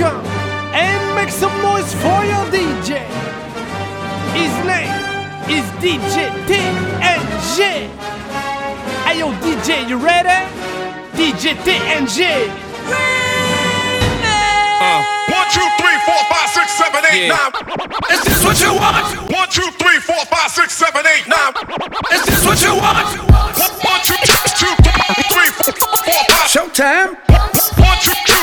come and make some noise for your DJ. His name is DJ TNG. Hey yo, DJ, you ready? DJ TNG. Uh, one, two, three, four, five, six, seven, eight, Yeah. nine. Is this what you want? One, two, three, four, five, six, seven, eight, nine. Is this what you want? One, one, two, two, two, three, four, four, five. Showtime. One, two, two,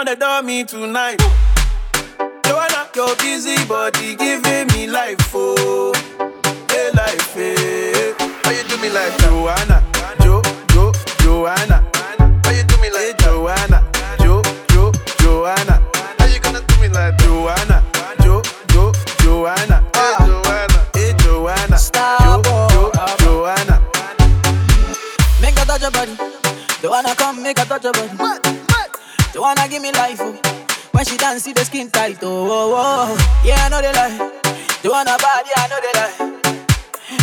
making all the dummy tonight. Joanna, your busy body giving me life, oh hey life, eh. hey. How you do me like Joanna? Jo, Jo, Joanna. How you do me like eh, Joanna? Jo, Jo, Joanna. How you gonna do me like Joanna? Jo, Jo, Joanna. Hey Joanna, hey Joanna. Jo, Jo, Joanna. Make a touch your body. Don't come, make a touch your body. Don't wanna give me life, oh. When she dance, see the skin tight, oh, oh, oh. Yeah, I know they lie. Don't wanna body, I know they lie.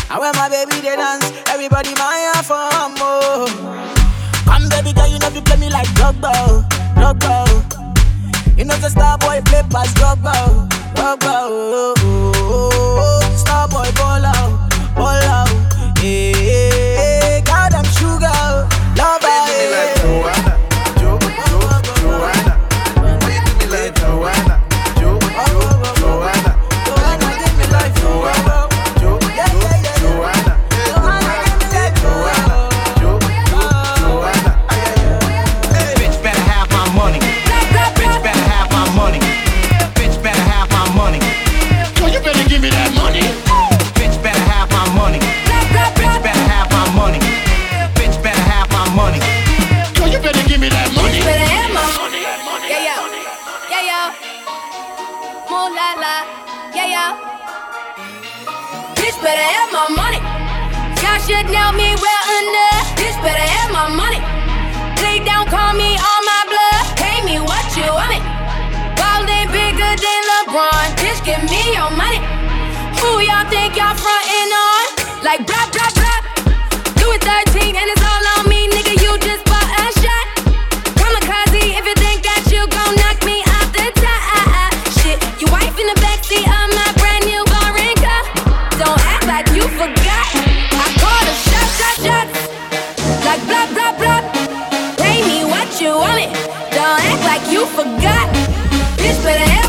And when my baby they dance, everybody my for oh, oh. Come baby girl, you know you play me like Drogba, oh, Drogba. oh. You know the star boy play pass Drogba, oh, Drogba. oh, oh, oh, oh. Star boy ball out, ball out. Hey, Should know me well enough. Bitch better have my money. Please don't call me on my blood. Pay me what you want it. Ballin' bigger than LeBron. Bitch, give me your money. Who y'all think y'all frontin' on? Like blah blah blah. Louis 13 and it's all on want it. Don't act like you forgot. Bitch, better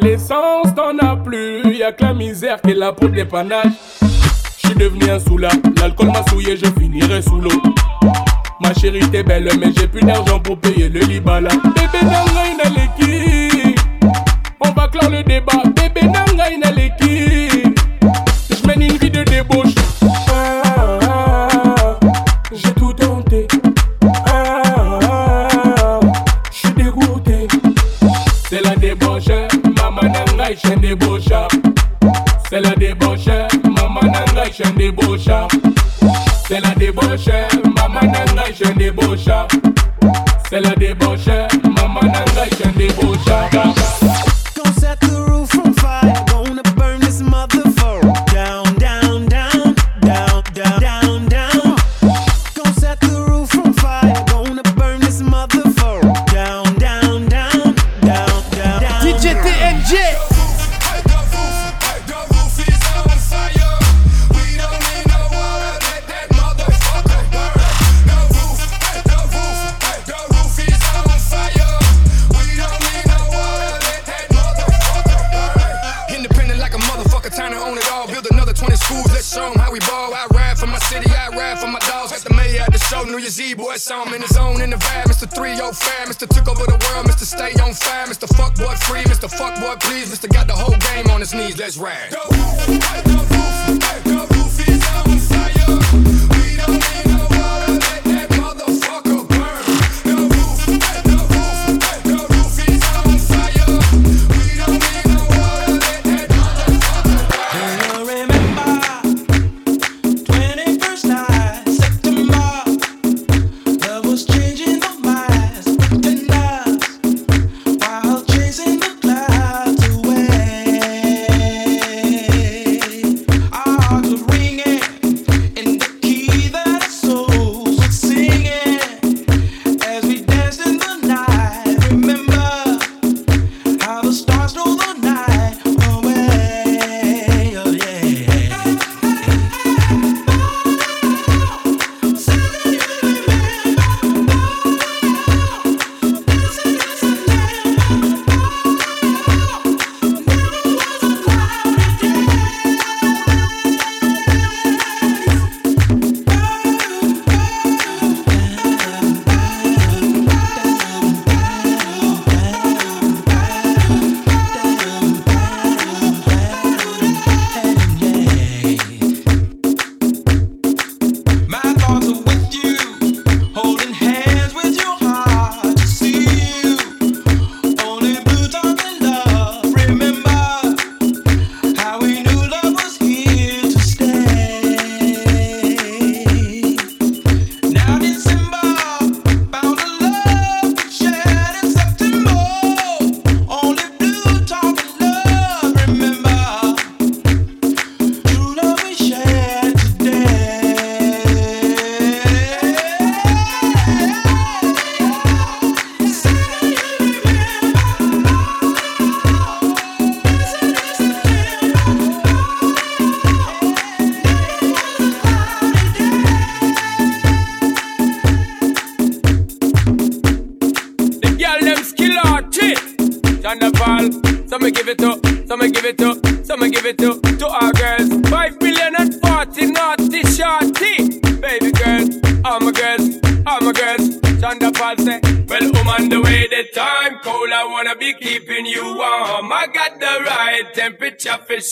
L'essence t'en as plus, y a que la misère qui est là pour dépannage. J'suis devenu un soula, l'alcool m'a souillé, je finirai sous l'eau. Ma chérie t'es belle, mais j'ai plus d'argent pour payer le libala. Bébé nanga inaleki, on va clore le débat. Bébé nanga inaleki, j'suis débauche. C'est la débauche, maman nanga, j'suis débauche. C'est la débauche, maman nanga, j'suis débauche.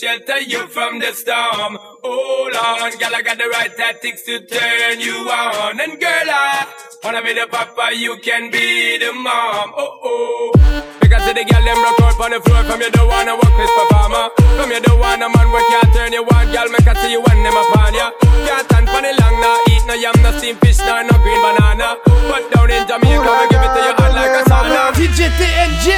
Shelter you from the storm. Hold on, girl, I got the right tactics to turn you on. And girl, I wanna be the papa, you can be the mom. Oh oh. Because see the girl them rock out on the floor From you don't wanna work this performer From you don't wanna man we can't turn you on Girl make I see you when them upon ya Can't stand for the long now Eat no steam fish, nah, no green banana. But down in Jamaica, we give it to you hot like a sauna. DJ TNG.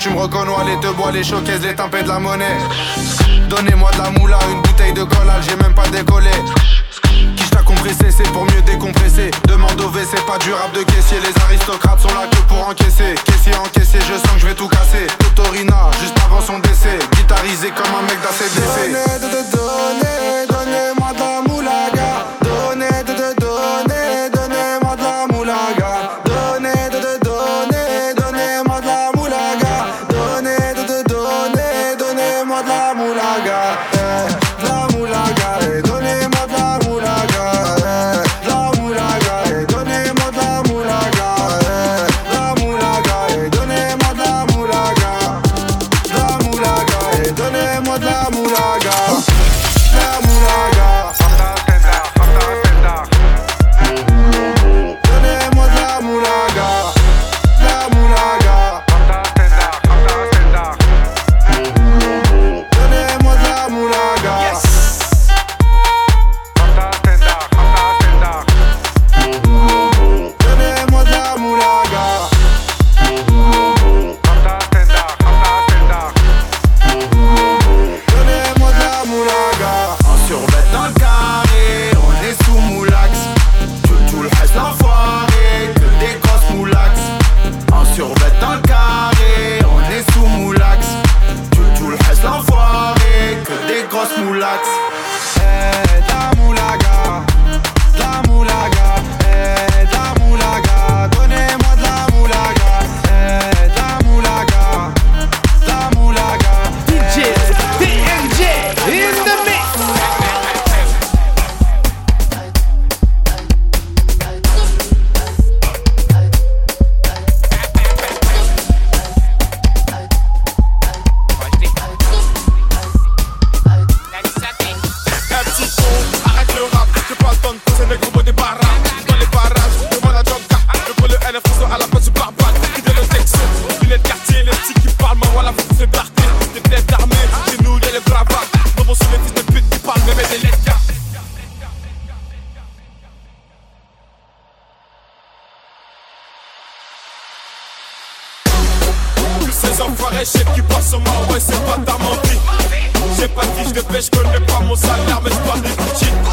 Tu me reconnais, les te bois, les showcases, la muralla. je le fais, je connais pas mon salaire, mais c'est pas des petites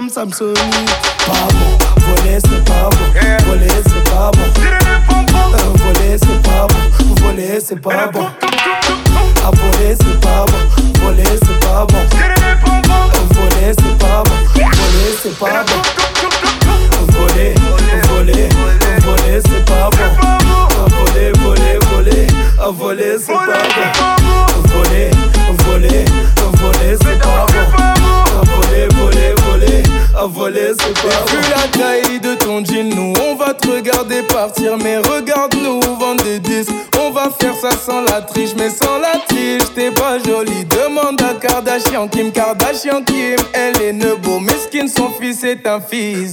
comme Samsung. Kim Kardashian, Kim, elle est nebo. Miskin, son fils est un fils.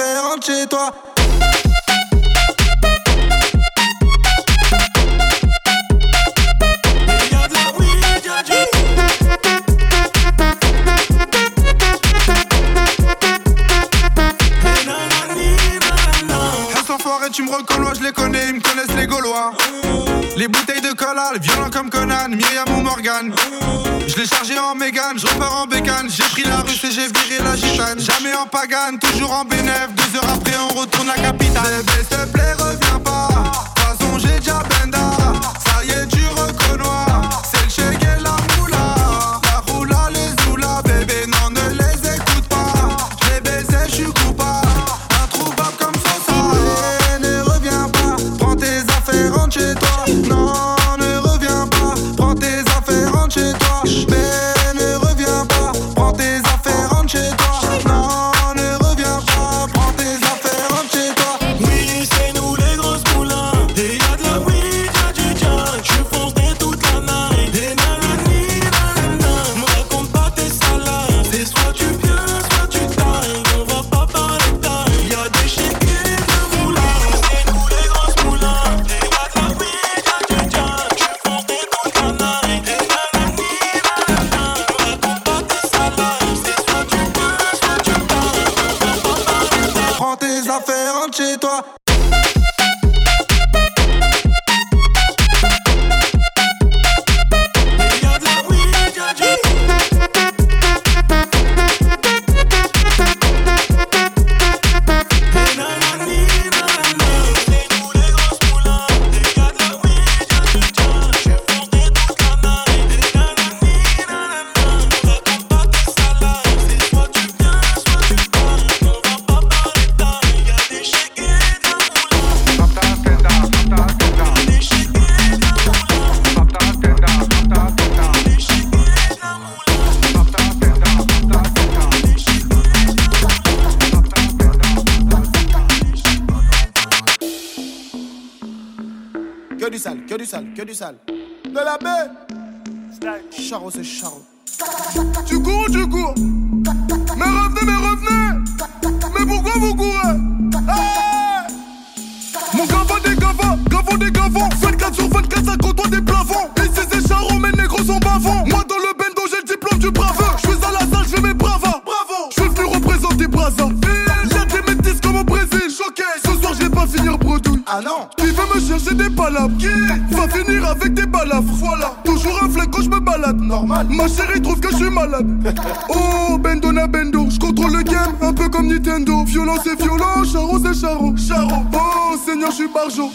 faire, rentre chez toi. tu me reconnais, je les connais, ils me connaissent les Gaulois. Les bouteilles de cola, violent comme Conan, Myriam ou Morgan. Je l'ai chargé en mégane, je repars en bécane. J'ai pris la rue et j'ai viré la gitane. Jamais en pagane, toujours en bénéf. Deux heures après, on retourne la capitale. Eh ben, Bébé, te plaît, reviens pas. De toute façon, j'ai déjà benda. Ça y est, tu reconnois. du sale. De la baie. Charo, c'est charo. Tu cours tu cours. Mais revenez, mais revenez Mais pourquoi vous courez? Mon gavant des gavants, gavant des gavants. 24 sur 24, ça côtoie des plafonds. Ici c'est charron, mes négros sont bavants. Moi dans le bendo, j'ai le diplôme du brave Je suis à la salle, j'ai mes bravas Bravo. Je suis venu représenter Brazzaville. J'ai des métis comme au Brésil. Choqué. Ce soir, je vais pas finir bredouille. Ah non. Qui veut me chercher des palabres? avec des balafres. Voilà, toujours un flingue quand je me balade. Normal. Ma chérie trouve que je suis malade. Oh, Bendona Bendo, je contrôle le game, un peu comme Nintendo. Violence et violent, charo c'est charo. Charo, oh Seigneur, je suis barjo.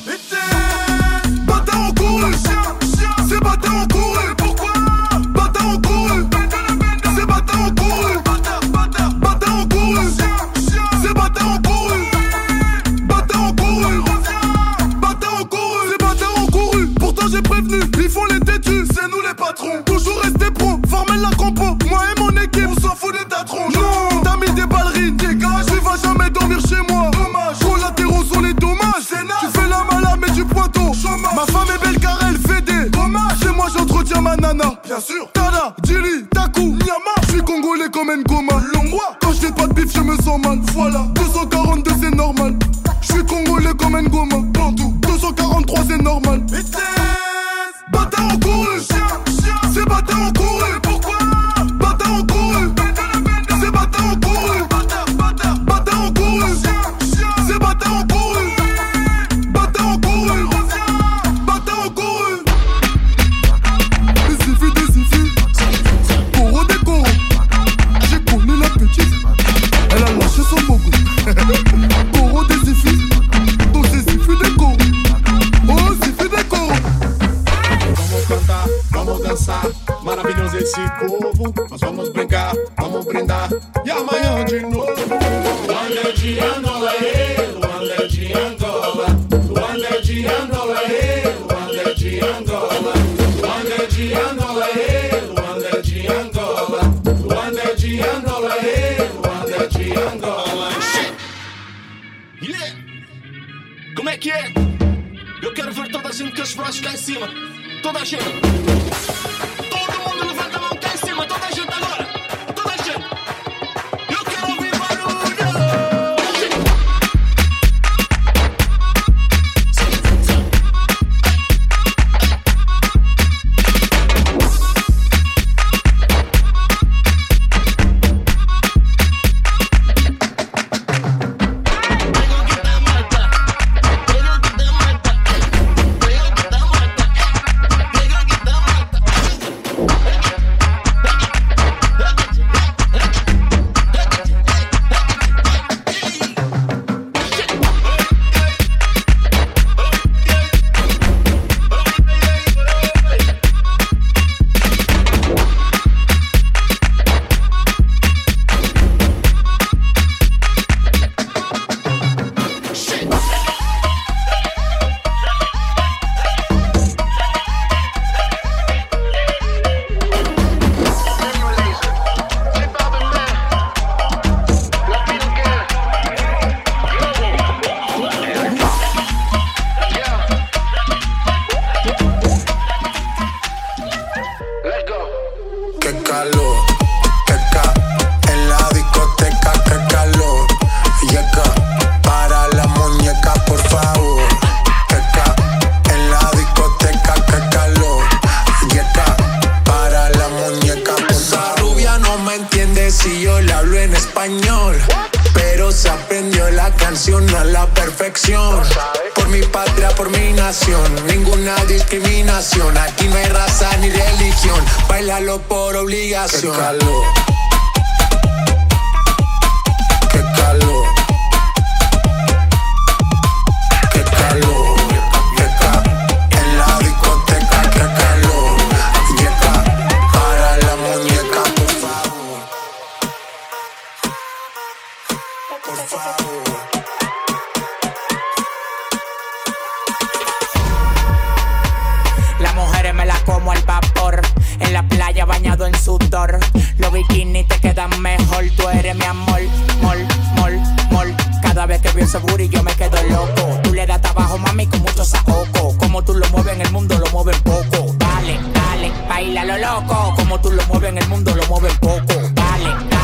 Las mujeres me las como al vapor. En la playa bañado en sudor. Los bikinis te quedan mejor. Tú eres mi amor. Mol, mol, mol. Cada vez que veo ese booty yo me quedo loco. Tú le das trabajo, mami, con mucho saoco. Como tú lo mueves en el mundo, lo mueven poco. Dale, dale, baila lo loco. Como tú lo mueves en el mundo, lo mueven poco. Dale, dale,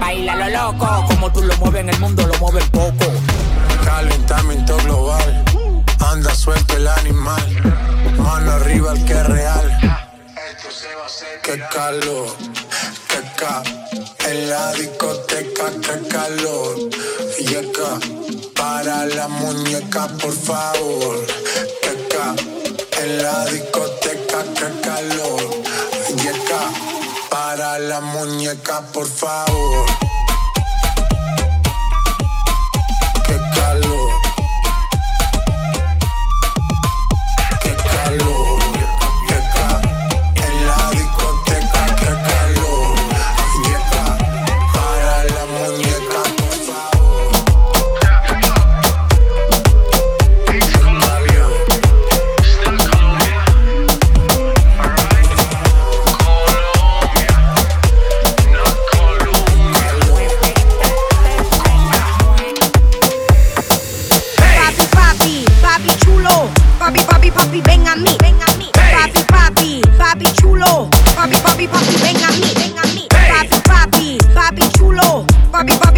baila lo loco. Como tú lo mueves en el mundo, lo mueven poco. Calentamiento global. Anda suelto el animal. Mano arriba el que es real. Qué calor, qué ca. En la discoteca, qué calor. Yeca, para la muñeca, por favor. Qué ca. En la discoteca, qué calor. La muñeca, por favor.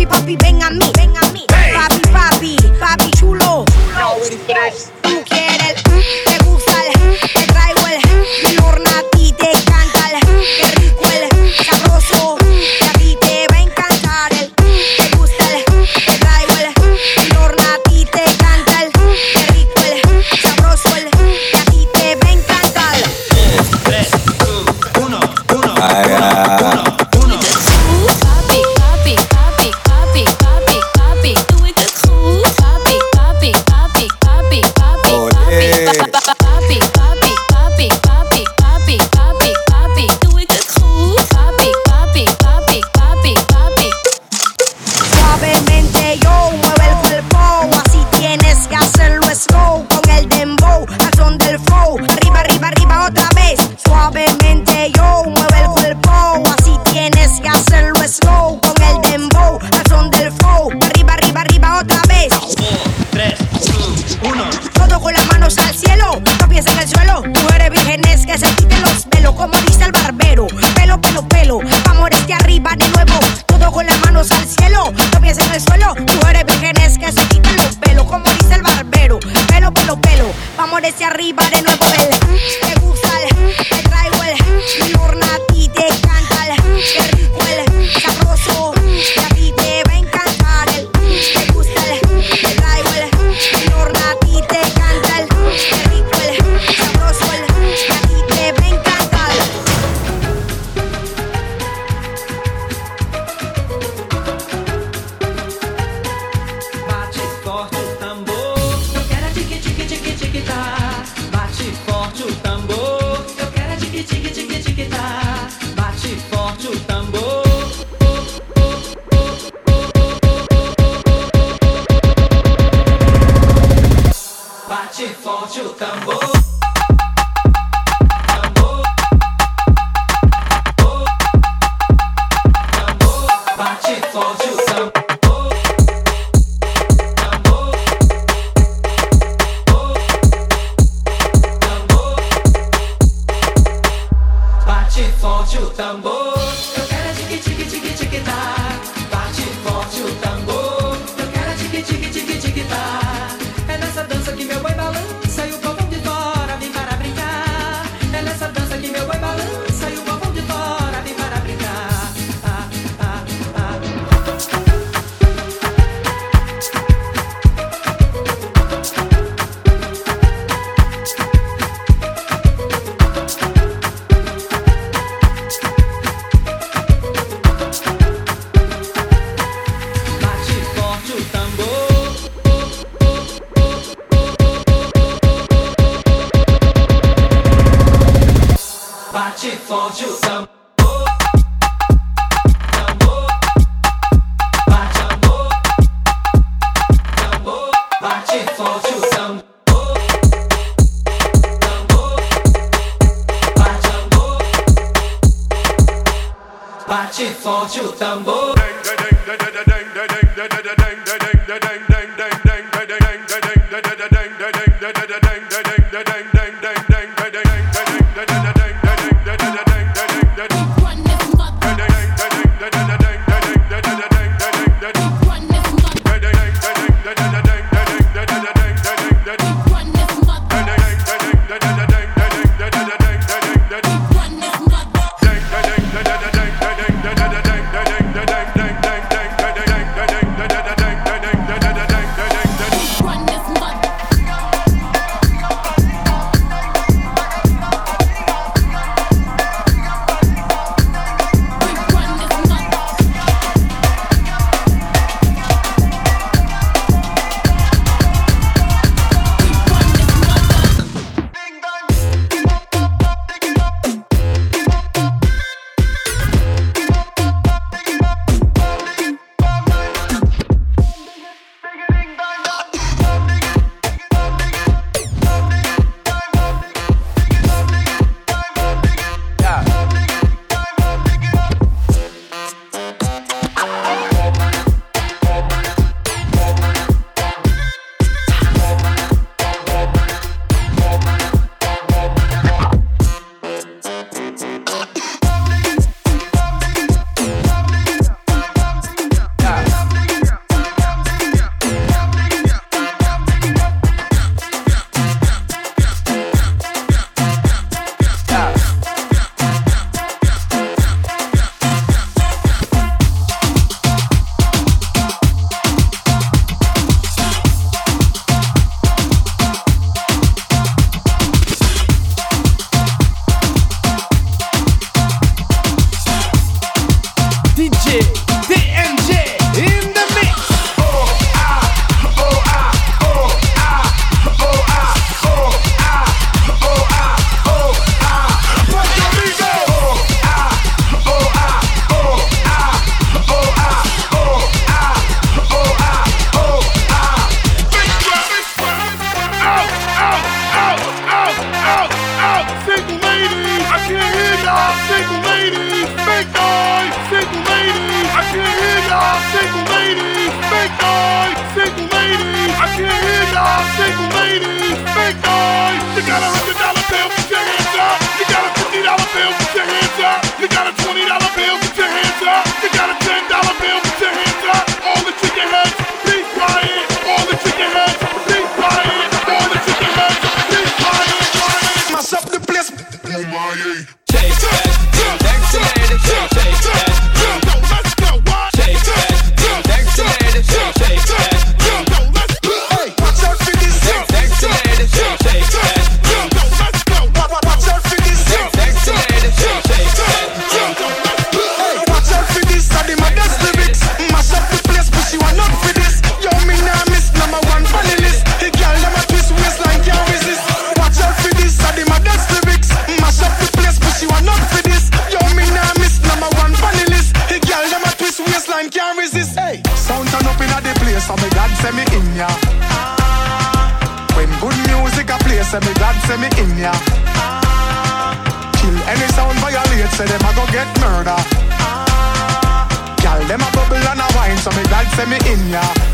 Papi, papi, ven a mí, ven a mí. Hey. Papi, papi, papi chulo. chulo. can't resist. Hey, sound turn up in the place, so me God send me in ya. When good music a play, so me God send me in ya. Kill any sound violate, say them a go get murder. Gyal them a bubble and a wine, so me God send me in ya.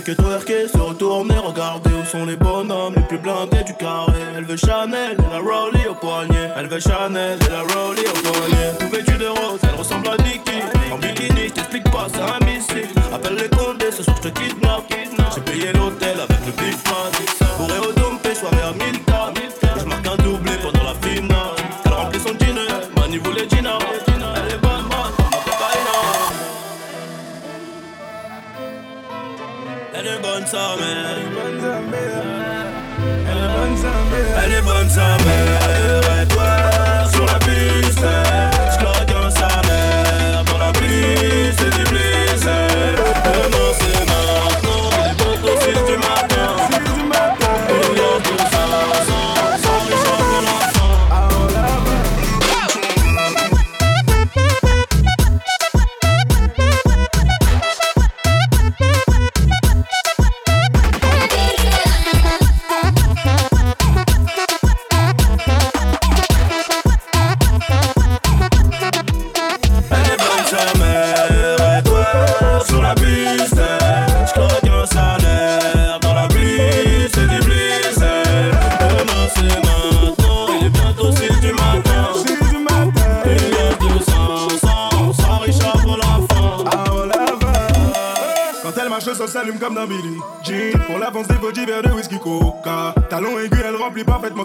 Fait que twerker, se retourner, regarder où sont les bonhommes les plus blindés du carré. Elle veut Chanel et la Rollie au poignet. Elle veut Chanel et la Rollie au poignet. Tout vêtue de rose, elle ressemble à Nicki. En bikini, je t'explique pas, c'est un missile. Appelle les condés, ce soir je te kidnappe. J'ai payé l'hôtel avec le big man. Bourré au dompé, soirée à 1000 Je marque un doublé pendant la finale. Elle remplit son dîner, Mani voulait Gina. Zambia. Elephant Zambia. Elephant Zambia.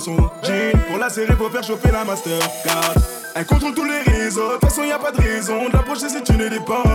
Jean Pour la serrer, faut faire chauffer la Mastercard. Elle contrôle tous les réseaux, de toute façon y a pas de raison de si tu ne dépenses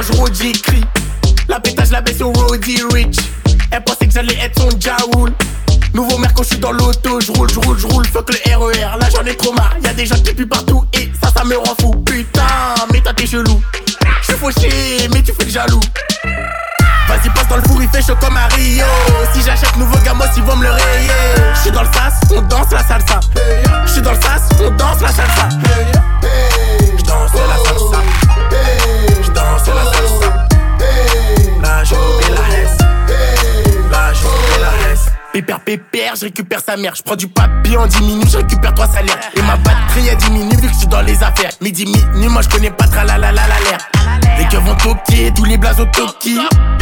je roule, j'écris. La pétage, la baisse au Roddy Rich. Elle pensait que j'allais être son Jaoul. Nouveau merco, je suis dans l'auto, je roule, je roule, je roule, fuck le RER, là j'en ai trop marre, y'a des gens qui puent partout et ça, ça me rend fou. Putain, mais toi t'es chelou. Je suis fauché, mais tu fais le jaloux. Vas-y, passe dans le four, il fait chaud comme à Rio. Si j'achète nouveau gamos, ils vont me le rayer. Je suis dans le sas, on danse la salsa. Je suis dans le sas, on danse la salsa. Danse la salsa. La salsa. La. Là, je la S. Pépère, pépère, je récupère sa mère. Je prends du papier en 10 minutes, je récupère trois salaires. Et ma batterie a diminue vu que je suis dans les affaires. Midi, minuit, moi je connais pas tra la la la la. Les keufs vont toquer, tous les blazes au toki.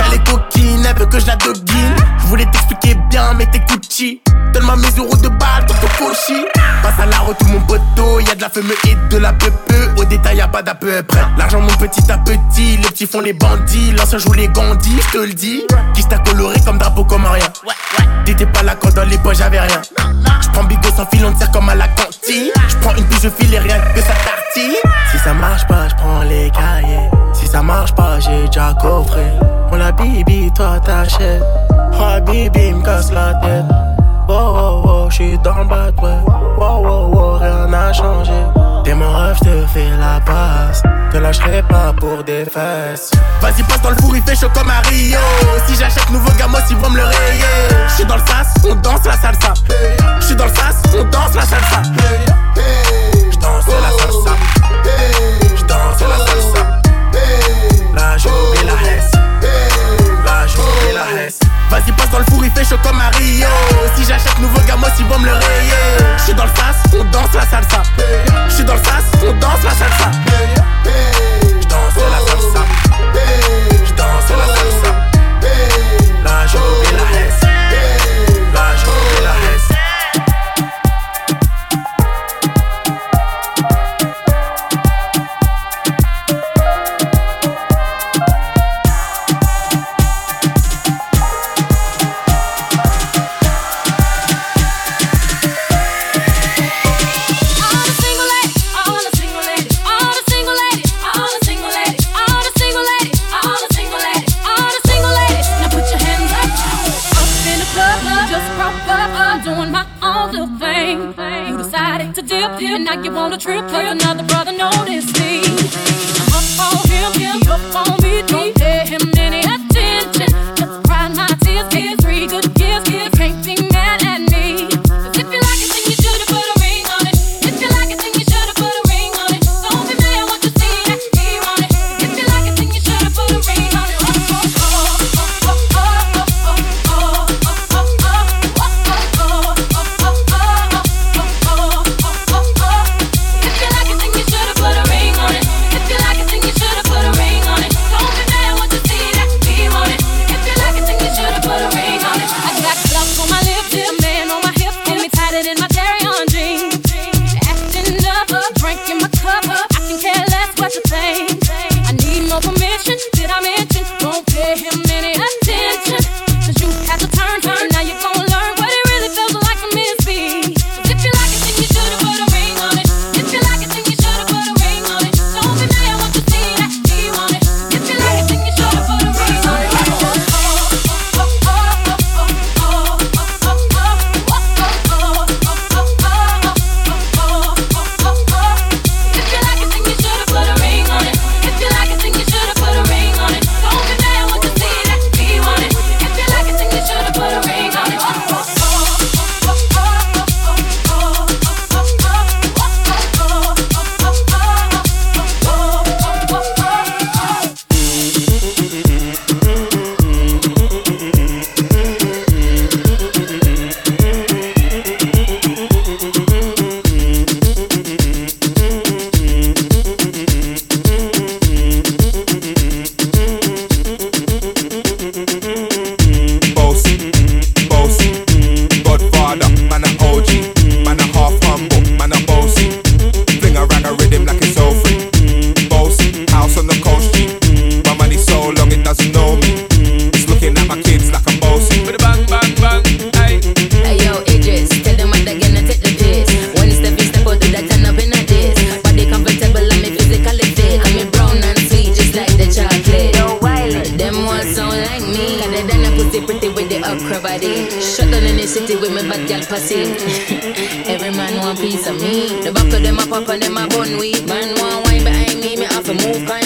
Elle est coquine, elle veut que je la doguine. Je voulais t'expliquer bien, mais t'es Gucci. Donne-moi mes euros de balle, ton Koshi. Passe à la roue tout mon poteau, y a de la femme et de la pepe. Au détail, y a pas d'à peu près. L'argent mon petit à petit, les petits font les bandits, l'ancien joue les gandis, je te le dis. Qui t'a coloré comme drapeau comme rien. T'étais pas là quand dans les poches j'avais rien. J'prends bigot sans fil, on te sert comme à la cantine. J'prends une touche fil et rien que ça tartille. Si ça marche pas, j'prends les cahiers. Si ça marche pas, j'ai déjà coffré. On la bibi, toi t'achètes. Oh bibi, me casse la tête wow, wow, j'suis dans le bac, ouais. Wow, wow, wow, rien n'a changé. T'es mon rêve, j'te fais la passe. Te lâcherai pas pour des fesses. Vas-y, passe dans le four, il fait comme à Rio. Si j'achète nouveau gamos, ils vont me le rayer. J'suis dans le sas, on danse la salsa. J'suis dans le sas, on danse la salsa. J'danse la salsa. J'danse la salsa.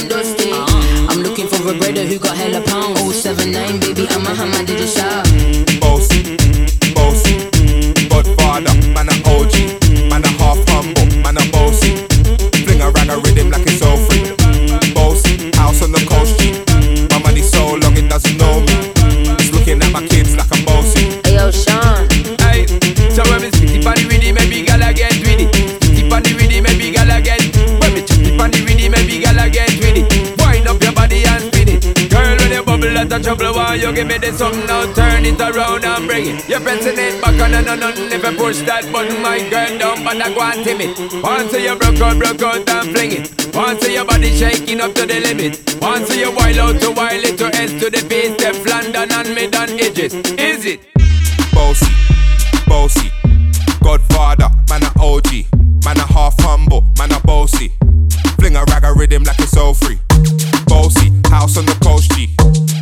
dusty. Uh-huh. I'm looking for a brother who got hella pounds. 079, baby, I'm a hammer, did a shout? Boss, boss, Godfather, man a OG, man a half humble, man a bossy. Fling around a rhythm like around and bring it. You're pressing it back on and on if you push that button, my girl, down, but I go and tame it. Once you broke out, broke out and fling it. Once your body shaking up to the limit. Once you wild out to wild it to S to the base, step London and mid and edges. Is it? Bossy, bossy, Godfather, man a OG, man a half humble, man a bossy. Fling a rag a rhythm like it's all free. Bossy, house on the coast G.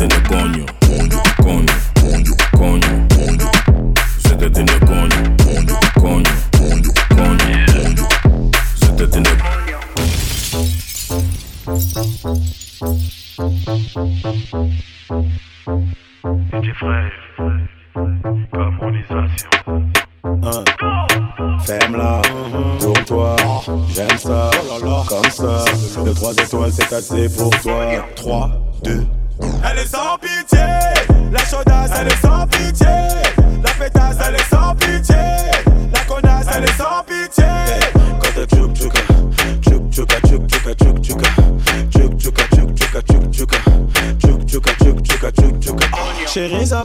Se te tiene coño. Coño, coño, se te tiene coño. Coño, coño, tiene frère, harmonisation. Femme-là, tourne-toi, j'aime ça, comme ça. Le 3 étoiles, c'est assez pour toi. 3,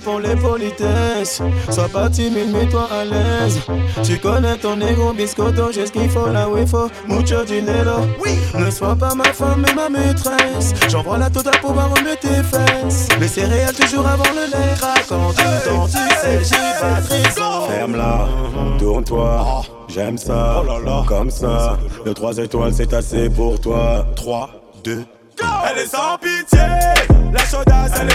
pour les politesses. Sois pas timide, mets-toi à l'aise. Tu connais ton ego, biscotto, j'ai ce qu'il faut là où il faut. Mucho dinero. Oui. Ne sois pas ma femme, mais ma maîtresse. J'envoie la totale pour voir remuer tes fesses. Les céréales toujours avant le lait. Quand tu tu sais, j'ai pas de raison. Ferme-la, tourne-toi. J'aime ça, comme ça. Le 3 étoiles, c'est assez pour toi. 3, 2, Elle est sans pitié, la chaudasse elle est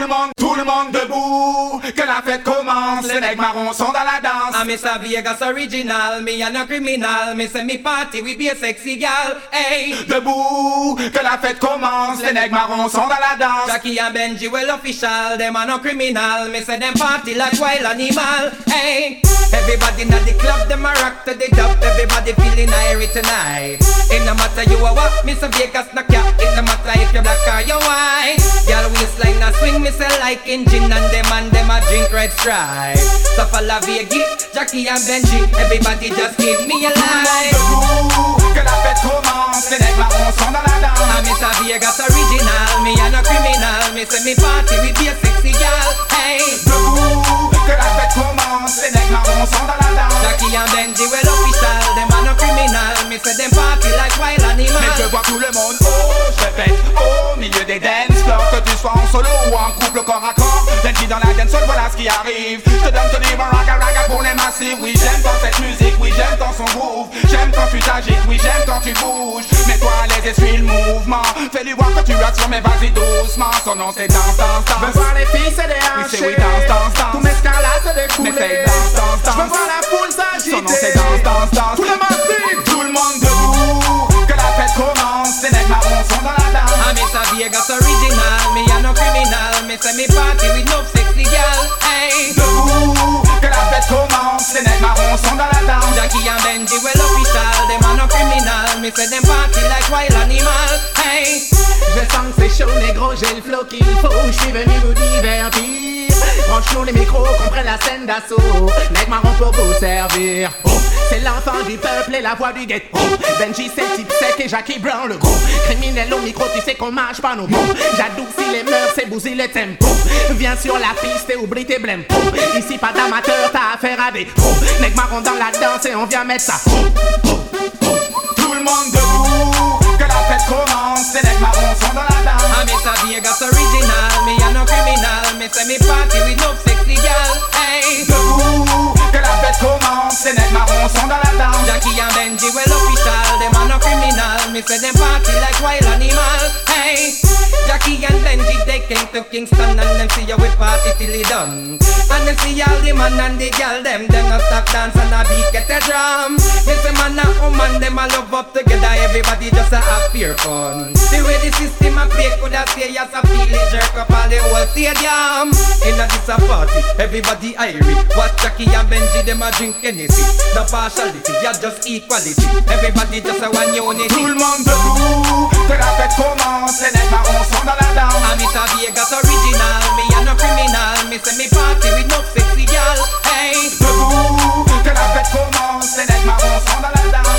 le monde, tout le monde, tout le monde debout. Que la fête commence, les nègres marrons sont dans la danse. I'm Mr. Vegas original, me and no criminal. Me say me party, be a sexy gal. Hey, Debout, que la fête commence, les nègres marrons sont dans la danse. Jackie and Benji well official, them are no criminal. Me say them party like wild animal. Hey, everybody in the club, them a rock to the dub. Everybody feeling airy tonight. It no matter you are what, Mr. Vegas knock ya. It no matter if you're black or you white. Girl waistline a swing, me say like engine and them and them a drink red stripe. So la Vegas, Jackie and Benji, everybody just give me a line. Que la fête commence, les nègres marrons sont dans la danse. I'm Mr. Vegas original, me and no criminal. Me say me party with a sexy girl. Hey, Debout, que la fête commence, les nègres marrons sont dans la danse. Jackie and Benji well official, them are no criminal. Me say them party like wild animal. Mais je vois tout le monde, oh, je répète, au milieu des dance floors, que tu sois en solo ou en couple corps à corps. Benji dans la dance, voilà ce qui arrive. Je te donne ton livre raga raga pour les massifs. Oui, j'aime dans cette musique, oui, j'aime dans son groove. J'aime quand tu t'agites, oui, j'aime quand tu bouges. Mets-toi à l'aise et suis le mouvement. Fais-lui voir que tu as mais vas-y doucement. Son nom c'est danse, danse, danse. Veux voir les filles se Oui, c'est déhancher oui, danse, danse, danse. Tous mes scars se Mais c'est danse, danse, danse. Je veux voir la foule s'agiter Son nom c'est danse, danse, danse. Tout le monde sing. Tout le monde debout. Que la fête commence. Les nègres marrons sont dans la danse. I'm Mr. Vegas original, me and no criminal. Me say me party with no sexy girl. Hey, Debout. Que la fête commence. Les nègres marrons sont dans la danse. Jackie and Benji well official, them are no criminal. Me say them party like wild animal. Hey, Je sens que c'est chaud négro, j'ai le flow qu'il faut Je suis venu vous divertir Branche-nous les micros, qu'on la scène d'assaut. Nec marron pour vous servir. Oh, c'est l'enfant du peuple et la voix du ghetto. Benji, c'est type sec et Jackie Brown, le gros. Criminel au micro, tu sais qu'on marche pas nos mots. J'adoucis les mœurs, c'est bousiller le tempo. Viens sur la piste et oublie tes blèmes. Ici, pas d'amateur, t'as affaire à des pros. Nec marron dans la danse et on vient mettre ça. Tout le monde debout, fête commence, les mecs marrons sont dans la danse. I miss a Vegas original, me a no criminal, me say me party with no sexy girl. Hey, debout, que la fête commence, les mecs marrons sont dans la danse. Jackie and Benji well official, them a no criminal, me say them party like wild animal. Hey, Jackie and Benji they came to Kingston and them see how we party till it done. And them see all the man and the girl them, them no stop dance and a beat get the drum. Yes, a man and woman them a love up together, everybody just a have pure fun. The way the system a play could a say as a feel it jerk up all the whole stadium. In a this a party, everybody irie. What Jackie and Benji them a drink Hennessy. The partiality, yeah just equality. Everybody just a one unity. Tout le monde debout, que la fête commence, les nègres marrons sont dans la danse. Ami sa vie est got original, me y'a no criminal, me c'est me party with no sexy gal. Hey, debout, que la fête commence, les nègres marrons sont dans la danse.